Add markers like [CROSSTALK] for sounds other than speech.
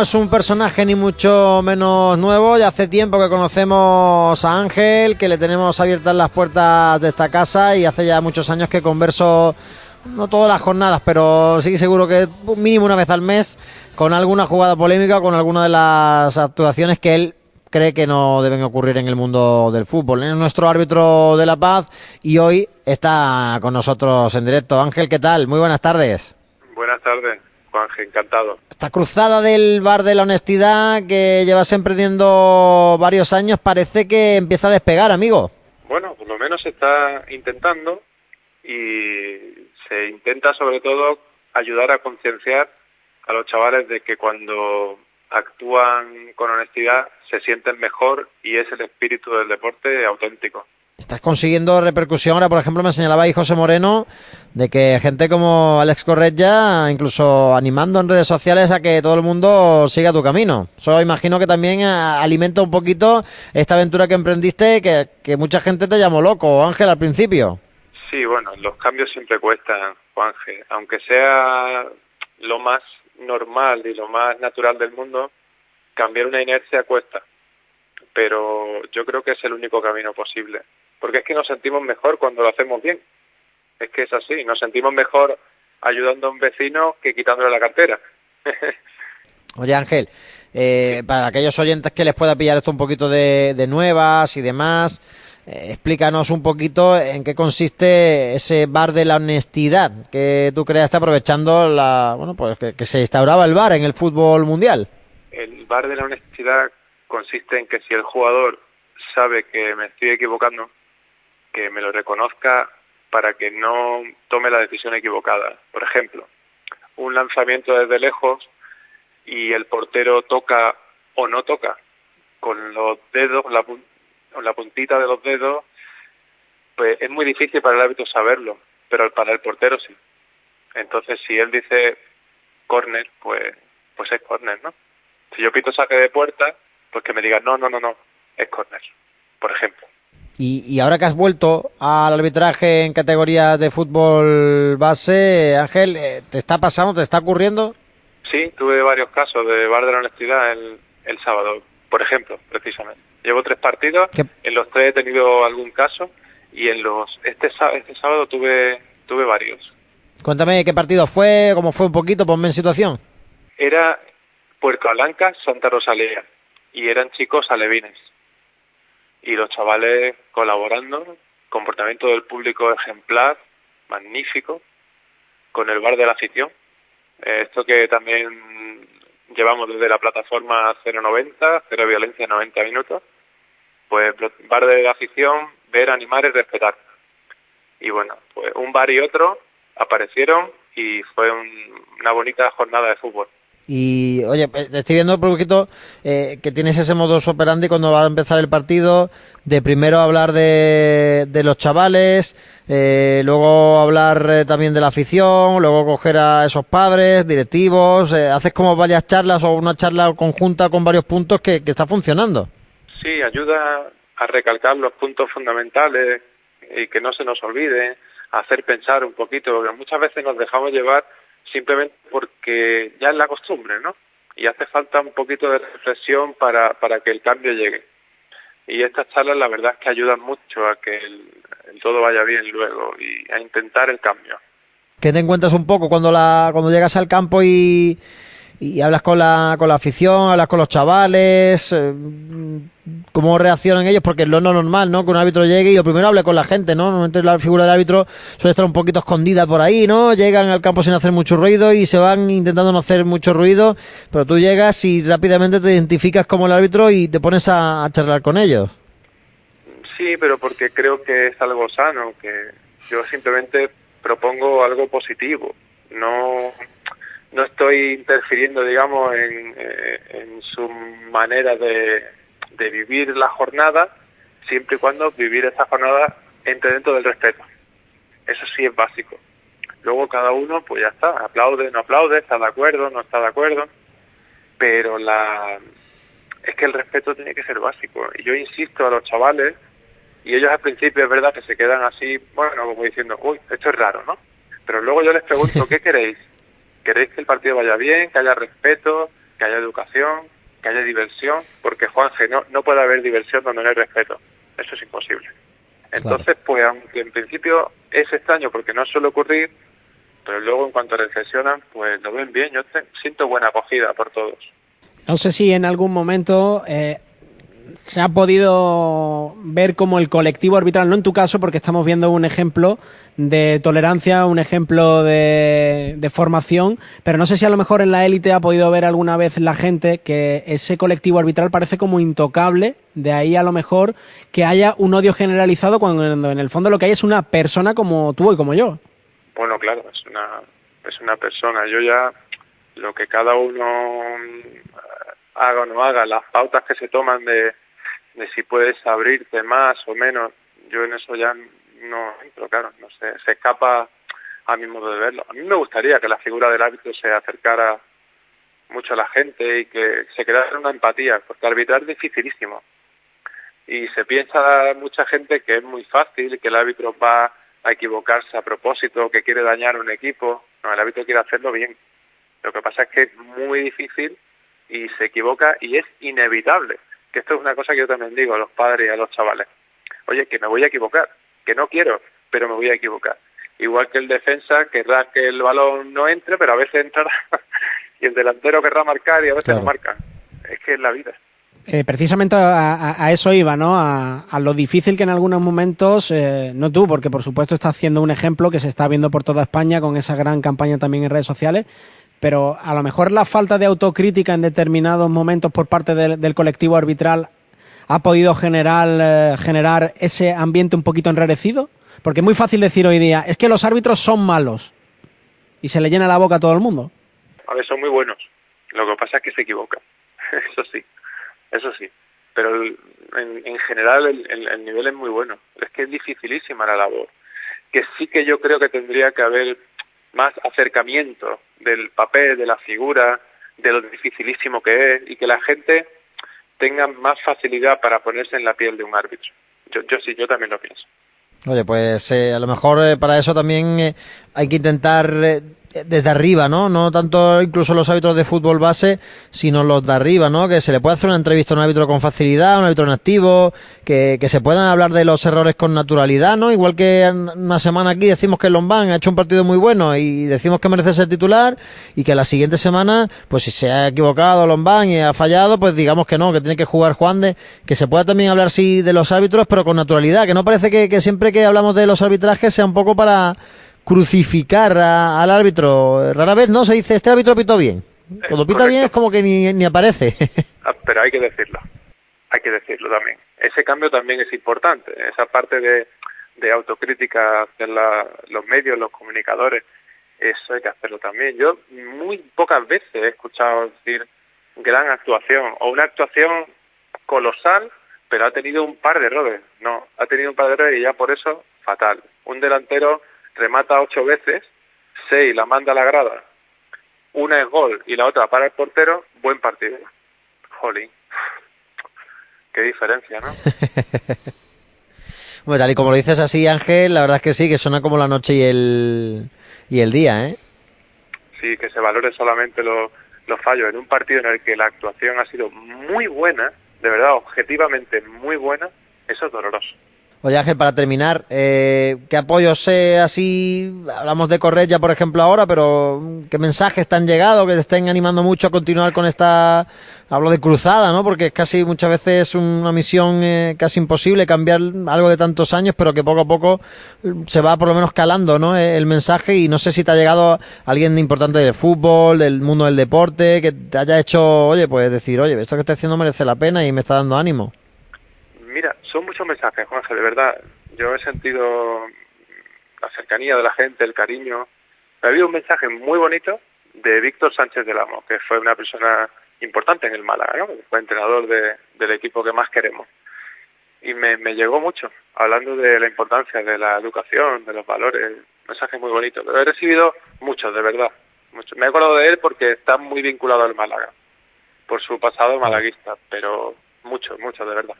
es un personaje ni mucho menos nuevo, ya hace tiempo que conocemos a Ángel, que le tenemos abiertas las puertas de esta casa y hace ya muchos años que converso, no todas las jornadas, pero sí seguro que mínimo una vez al mes, con alguna jugada polémica, con alguna de las actuaciones que él cree que no deben ocurrir en el mundo del fútbol. Es nuestro árbitro de la paz y hoy está con nosotros en directo. Ángel, ¿qué tal? Muy buenas tardes. Buenas tardes, Juanje, encantado. Esta cruzada del bar de la honestidad que llevas emprendiendo varios años parece que empieza a despegar, amigo. Bueno, por lo menos se está intentando y se intenta sobre todo ayudar a concienciar a los chavales de que cuando actúan con honestidad se sienten mejor y es el espíritu del deporte auténtico. Estás consiguiendo repercusión. Ahora, por ejemplo, me señalaba ahí José Moreno de que gente como Alex Correia, incluso animando en redes sociales a que todo el mundo siga tu camino. Eso imagino que también eh, alimenta un poquito esta aventura que emprendiste, que, que mucha gente te llamó loco, Ángel, al principio. Sí, bueno, los cambios siempre cuestan, Juanje. Aunque sea lo más normal y lo más natural del mundo, cambiar una inercia cuesta. Pero yo creo que es el único camino posible porque es que nos sentimos mejor cuando lo hacemos bien. Es que es así, nos sentimos mejor ayudando a un vecino que quitándole la cartera. [LAUGHS] Oye Ángel, eh, para aquellos oyentes que les pueda pillar esto un poquito de, nuevas y demás, eh, explícanos un poquito en qué consiste ese bar de la honestidad que tú creaste aprovechando la, bueno, pues que se instauraba el bar en el fútbol mundial. El bar de la honestidad consiste en que si el jugador sabe que me estoy equivocando, que me lo reconozca para que no tome la decisión equivocada. Por ejemplo, un lanzamiento desde lejos y el portero toca o no toca con los dedos, la, con la puntita de los dedos, pues es muy difícil para el árbitro saberlo, pero para el portero sí. Entonces, si él dice córner, pues, pues es córner, ¿no? Si yo pito saque de puerta, pues que me diga no, no, no, no, es córner, por ejemplo. Y, ahora que has vuelto al arbitraje en categorías de fútbol base, Ángel, eh, ¿te está pasando, te está ocurriendo? Sí, tuve varios casos de bar de la honestidad el, el sábado, por ejemplo, precisamente. Llevo tres partidos, en los tres he tenido algún caso y en los este, este sábado tuve tuve varios. Cuéntame qué partido fue, cómo fue un poquito, ponme en situación. Era Puerto Blanca, Santa Rosalía y eran chicos alevines y los chavales colaborando, comportamiento del público ejemplar, magnífico, con el bar de la afición. Eh, esto que también llevamos desde la plataforma 090, Cero Violencia 90 Minutos, pues bar de la afición, ver, animar y respetar. Y bueno, pues un bar y otro aparecieron y fue una bonita jornada de fútbol. Y oye, pues, estoy viendo un poquito eh, que tienes ese modus operandi cuando va a empezar el partido, de primero hablar de, de los chavales, eh, luego hablar eh, también de la afición, luego coger a esos padres, directivos, haces como varias charlas o una charla conjunta con varios puntos que, que está funcionando. Sí, ayuda a recalcar los puntos fundamentales y que no se nos olvide, hacer pensar un poquito, porque muchas veces nos dejamos llevar simplemente porque ya es la costumbre, ¿no? Y hace falta un poquito de reflexión para, para que el cambio llegue. Y estas charlas la verdad es que ayudan mucho a que el, todo vaya bien luego y a intentar el cambio. ¿Qué te encuentras un poco cuando, la, cuando llegas al campo y, y hablas con la, con la afición, hablas con los chavales, eh, cómo reaccionan ellos, porque es lo normal, ¿no? Que un árbitro llegue y lo primero hable con la gente, ¿no? Normalmente la figura del árbitro suele estar un poquito escondida por ahí, ¿no? Llegan al campo sin hacer mucho ruido y se van intentando no hacer mucho ruido, pero tú llegas y rápidamente te identificas como el árbitro y te pones a, a charlar con ellos. Sí, pero porque creo que es algo sano, que yo simplemente propongo algo positivo, no no estoy interfiriendo, digamos, en, eh, en su manera de, de, vivir la jornada, siempre y cuando vivir esa jornada entre dentro del respeto. Eso sí es básico. Luego cada uno, pues ya está, aplaude, no aplaude, está de acuerdo, no está de acuerdo, pero la es que el respeto tiene que ser básico. Y yo insisto a los chavales, y ellos al principio es verdad que se quedan así, bueno, como diciendo, uy, esto es raro, ¿no? Pero luego yo les pregunto, [LAUGHS] ¿qué queréis? Queréis que el partido vaya bien, que haya respeto, que haya educación, que haya diversión, porque Juanje, no, no puede haber diversión donde no hay respeto. Eso es imposible. Entonces, pues aunque en principio es extraño porque no suele ocurrir, pero luego en cuanto reflexionan, pues lo ven bien. Yo siento buena acogida por todos. No sé si en algún momento eh, se ha podido ver como el colectivo arbitral, no en tu caso, porque estamos viendo un ejemplo de tolerancia, un ejemplo de, de, formación, pero no sé si a lo mejor en la élite ha podido ver alguna vez la gente que ese colectivo arbitral parece como intocable, de ahí a lo mejor que haya un odio generalizado cuando en el fondo lo que hay es una persona como tú y como yo. Bueno, claro, es una, es una persona. Yo ya lo que cada uno haga o no haga, las pautas que se toman de, de si puedes abrirte más o menos, yo en eso ya no entro, claro, no sé, se escapa a mi modo de verlo. A mí me gustaría que la figura del árbitro se acercara mucho a la gente y que se creara una empatía, porque arbitrar es dificilísimo. Y se piensa mucha gente que es muy fácil, que el árbitro va a equivocarse a propósito, que quiere dañar un equipo. No, el árbitro quiere hacerlo bien. Lo que pasa es que es muy difícil y se equivoca y es inevitable. Que esto es una cosa que yo también digo a los padres y a los chavales. Oye, que me voy a equivocar, que no quiero, pero me voy a equivocar. Igual que el defensa querrá que el balón no entre, pero a veces entrará [LAUGHS] y el delantero querrá marcar y a veces no marca. Es que es la vida. Eh, precisamente a, a, eso iba, ¿no? A, a, lo difícil que en algunos momentos, eh, no tú, porque por supuesto estás haciendo un ejemplo que se está viendo por toda España con esa gran campaña también en redes sociales, pero a lo mejor la falta de autocrítica en determinados momentos por parte del, colectivo arbitral ha podido generar, eh, generar ese ambiente un poquito enrarecido, porque es muy fácil decir hoy día, es que los árbitros son malos y se le llena la boca a todo el mundo. A ver, son muy buenos. Lo que pasa es que se equivocan. [LAUGHS] Eso sí, eso sí. Pero en, en, general el, el, el nivel es muy bueno. Es que es dificilísima la labor. Que sí que yo creo que tendría que haber más acercamiento del papel, de la figura, de lo dificilísimo que es y que la gente tenga más facilidad para ponerse en la piel de un árbitro. Yo, yo sí, yo también lo pienso. Oye, pues eh, a lo mejor eh, para eso también eh, hay que intentar desde arriba, ¿no? No tanto incluso los árbitros de fútbol base, sino los de arriba, ¿no? Que se le puede hacer una entrevista a un árbitro con facilidad, un árbitro en activo, que, que se puedan hablar de los errores con naturalidad, ¿no? Igual que una semana aquí decimos que Lombán ha hecho un partido muy bueno y decimos que merece ser titular y que la siguiente semana, pues si se ha equivocado Lombán y ha fallado, pues digamos que no, que tiene que jugar Juan de, que se pueda también hablar sí de los árbitros, pero con naturalidad, que no parece que, que siempre que hablamos de los arbitrajes sea un poco para crucificar a, al árbitro. Rara vez no se dice, este árbitro pitó bien. Cuando pita bien es como que ni, ni aparece. [LAUGHS] Ah, pero hay que decirlo, hay que decirlo también. Ese cambio también es importante, esa parte de, de autocrítica de la, los medios, los comunicadores, eso hay que hacerlo también. Yo muy pocas veces he escuchado decir gran actuación o una actuación colosal, pero ha tenido un par de errores. No, ha tenido un par de errores y ya por eso fatal. Un delantero remata ocho veces, seis la manda a la grada, una es gol y la otra para el portero, buen partido. Jolín. Qué diferencia, ¿no? [LAUGHS] bueno, tal y como lo dices así, Ángel, la verdad es que sí, que suena como la noche y el, y el día, ¿eh? Sí, que se valore solamente los los fallos en un partido en el que la actuación ha sido muy buena, de verdad, objetivamente muy buena, eso es doloroso. Oye Ángel, para terminar, eh, ¿qué apoyos sé así? Hablamos de Correa, por ejemplo, ahora, pero ¿qué mensajes te han llegado que te estén animando mucho a continuar con esta, hablo de cruzada, ¿no? Porque es casi muchas veces una misión eh, casi imposible cambiar algo de tantos años, pero que poco a poco se va por lo menos calando, ¿no? El mensaje y no sé si te ha llegado alguien importante del fútbol, del mundo del deporte, que te haya hecho, oye, pues decir, oye, esto que estoy haciendo merece la pena y me está dando ánimo. Muchos mensajes, Juanje, de verdad. Yo he sentido la cercanía de la gente, el cariño. Ha habido un mensaje muy bonito de Víctor Sánchez del Amo, que fue una persona importante en el Málaga, fue entrenador de, del equipo que más queremos. Y me, me llegó mucho, hablando de la importancia de la educación, de los valores, mensaje muy bonito. Pero he recibido muchos, de verdad. Muchos. Me he acordado de él porque está muy vinculado al Málaga, por su pasado malaguista, pero muchos, muchos, de verdad.